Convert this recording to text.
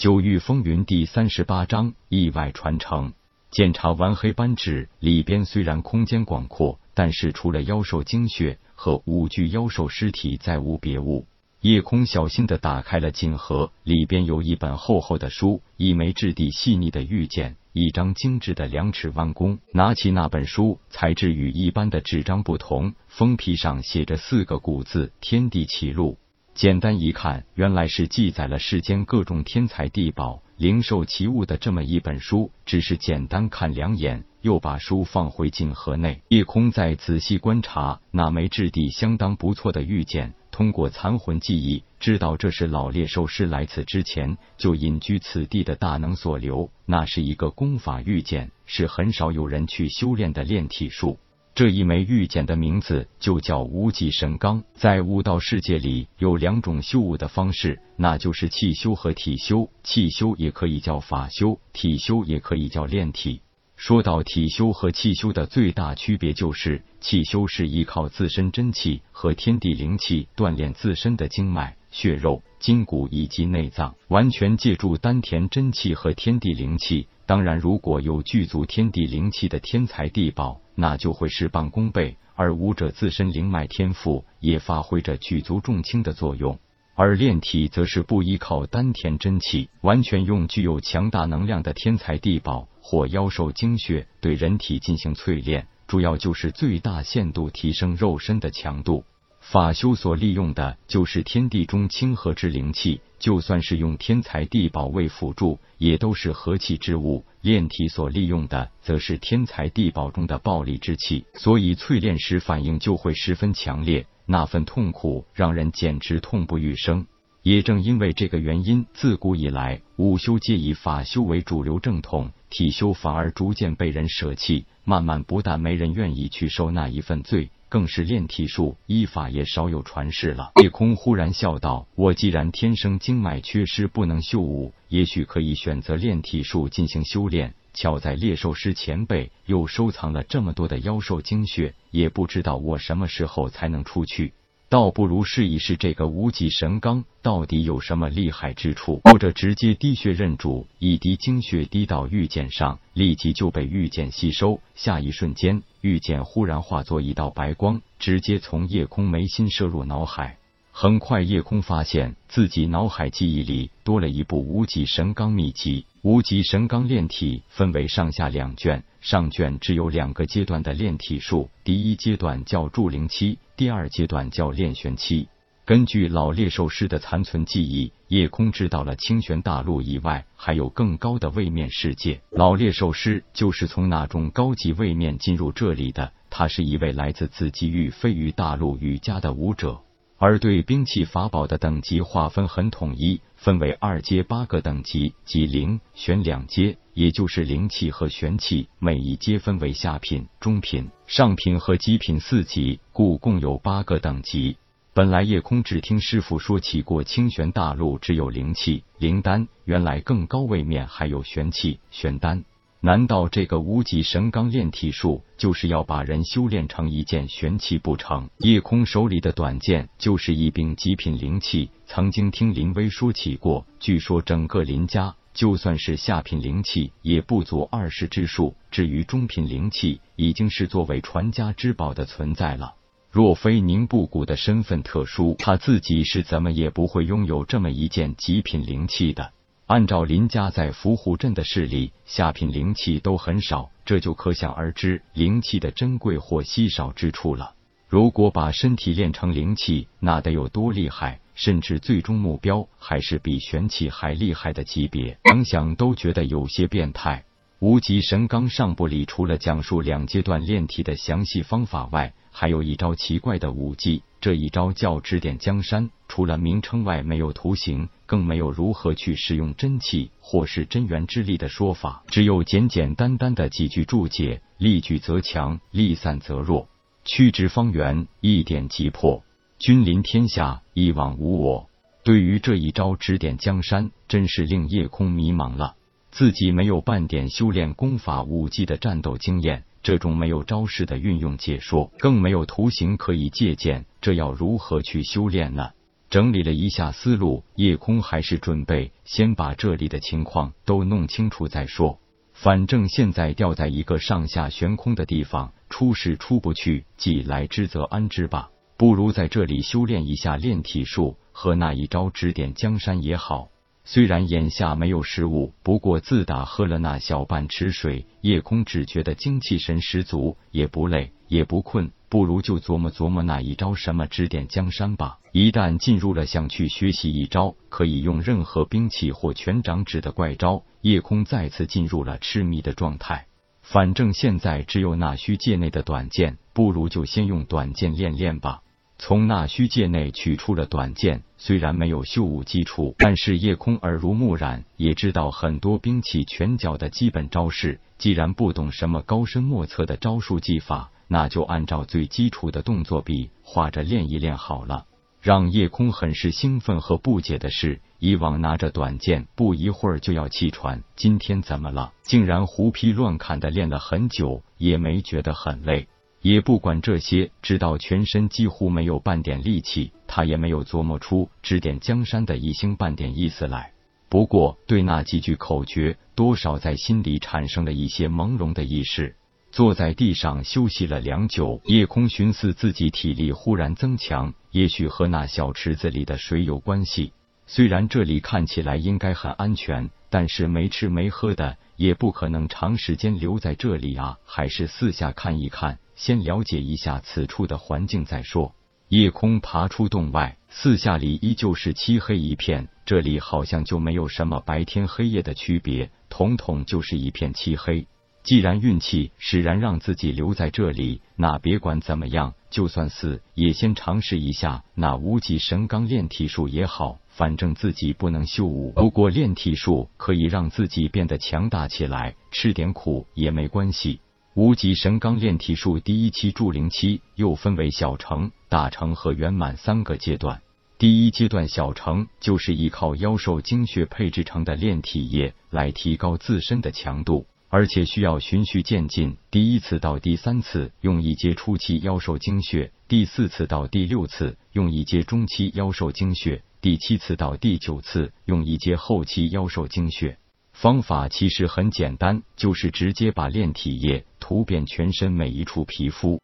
九域风云第三十八章意外传承。检查完黑斑纸里边，虽然空间广阔，但是除了妖兽精血和五具妖兽尸体，再无别物。夜空小心的打开了锦盒，里边有一本厚厚的书，一枚质地细腻的玉简，一张精致的两尺弯弓。拿起那本书，材质与一般的纸张不同，封皮上写着四个古字：“天地起路”。简单一看，原来是记载了世间各种天才地宝、灵兽奇物的这么一本书。只是简单看两眼，又把书放回锦盒内。夜空再仔细观察那枚质地相当不错的玉简，通过残魂记忆，知道这是老猎兽师来此之前就隐居此地的大能所留。那是一个功法玉简，是很少有人去修炼的炼体术。这一枚玉简的名字就叫无极神钢。在悟道世界里，有两种修武的方式，那就是气修和体修。气修也可以叫法修，体修也可以叫炼体。说到体修和气修的最大区别，就是气修是依靠自身真气和天地灵气锻炼自身的经脉、血肉、筋骨以及内脏，完全借助丹田真气和天地灵气。当然，如果有具足天地灵气的天才地宝。那就会事半功倍，而武者自身灵脉天赋也发挥着举足重轻的作用。而炼体则是不依靠丹田真气，完全用具有强大能量的天才地宝或妖兽精血对人体进行淬炼，主要就是最大限度提升肉身的强度。法修所利用的就是天地中清和之灵气，就算是用天才地宝为辅助，也都是和气之物。炼体所利用的则是天才地宝中的暴力之气，所以淬炼时反应就会十分强烈，那份痛苦让人简直痛不欲生。也正因为这个原因，自古以来武修皆以法修为主流正统，体修反而逐渐被人舍弃，慢慢不但没人愿意去受那一份罪。更是炼体术医法也少有传世了。夜空忽然笑道：“我既然天生经脉缺失，不能修武，也许可以选择炼体术进行修炼。巧在猎兽师前辈又收藏了这么多的妖兽精血，也不知道我什么时候才能出去。”倒不如试一试这个无极神罡到底有什么厉害之处，或者直接滴血认主，一滴精血滴到玉剑上，立即就被玉剑吸收。下一瞬间，玉剑忽然化作一道白光，直接从夜空眉心射入脑海。很快，夜空发现自己脑海记忆里多了一部无极神罡秘籍。无极神罡炼体分为上下两卷，上卷只有两个阶段的炼体术，第一阶段叫筑灵期，第二阶段叫炼玄期。根据老猎兽师的残存记忆，夜空知道了清玄大陆以外还有更高的位面世界。老猎兽师就是从那种高级位面进入这里的，他是一位来自紫极域飞鱼大陆羽家的武者。而对兵器法宝的等级划分很统一，分为二阶八个等级，即灵、玄两阶，也就是灵气和玄气，每一阶分为下品、中品、上品和极品四级，故共有八个等级。本来夜空只听师傅说起过清玄大陆只有灵气、灵丹，原来更高位面还有玄气、玄丹。难道这个无极神钢炼体术就是要把人修炼成一件玄器不成？夜空手里的短剑就是一柄极品灵器。曾经听林威说起过，据说整个林家就算是下品灵器也不足二十之数。至于中品灵器，已经是作为传家之宝的存在了。若非宁布谷的身份特殊，他自己是怎么也不会拥有这么一件极品灵器的。按照林家在伏虎镇的势力，下品灵气都很少，这就可想而知灵气的珍贵或稀少之处了。如果把身体练成灵气，那得有多厉害？甚至最终目标还是比玄气还厉害的级别，想想都觉得有些变态。无极神钢上部里，除了讲述两阶段炼体的详细方法外，还有一招奇怪的武技。这一招叫指点江山，除了名称外，没有图形，更没有如何去使用真气或是真元之力的说法，只有简简单单的几句注解：力聚则强，力散则弱；曲直方圆，一点即破；君临天下，一往无我。对于这一招指点江山，真是令夜空迷茫了。自己没有半点修炼功法武技的战斗经验，这种没有招式的运用解说，更没有图形可以借鉴，这要如何去修炼呢？整理了一下思路，叶空还是准备先把这里的情况都弄清楚再说。反正现在掉在一个上下悬空的地方，出是出不去，既来之则安之吧。不如在这里修炼一下炼体术，和那一招指点江山也好。虽然眼下没有食物，不过自打喝了那小半池水，夜空只觉得精气神十足，也不累，也不困。不如就琢磨琢磨那一招什么指点江山吧。一旦进入了想去学习一招可以用任何兵器或全掌指的怪招，夜空再次进入了痴迷的状态。反正现在只有那虚界内的短剑，不如就先用短剑练练吧。从那虚界内取出了短剑，虽然没有修武基础，但是夜空耳濡目染，也知道很多兵器拳脚的基本招式。既然不懂什么高深莫测的招数技法，那就按照最基础的动作笔画着练一练好了。让夜空很是兴奋和不解的是，以往拿着短剑不一会儿就要气喘，今天怎么了？竟然胡劈乱砍的练了很久，也没觉得很累。也不管这些，直到全身几乎没有半点力气，他也没有琢磨出指点江山的一星半点意思来。不过，对那几句口诀，多少在心里产生了一些朦胧的意识。坐在地上休息了良久，夜空寻思自己体力忽然增强，也许和那小池子里的水有关系。虽然这里看起来应该很安全，但是没吃没喝的，也不可能长时间留在这里啊。还是四下看一看，先了解一下此处的环境再说。夜空爬出洞外，四下里依旧是漆黑一片，这里好像就没有什么白天黑夜的区别，统统就是一片漆黑。既然运气使然让自己留在这里，那别管怎么样，就算死也先尝试一下那无极神钢炼体术也好。反正自己不能修武，不过炼体术可以让自己变得强大起来，吃点苦也没关系。无极神钢炼体术第一期筑灵期又分为小成、大成和圆满三个阶段。第一阶段小成就是依靠妖兽精血配制成的炼体液来提高自身的强度。而且需要循序渐进，第一次到第三次用一阶初期妖兽精血，第四次到第六次用一阶中期妖兽精血，第七次到第九次用一阶后期妖兽精血。方法其实很简单，就是直接把炼体液涂遍全身每一处皮肤，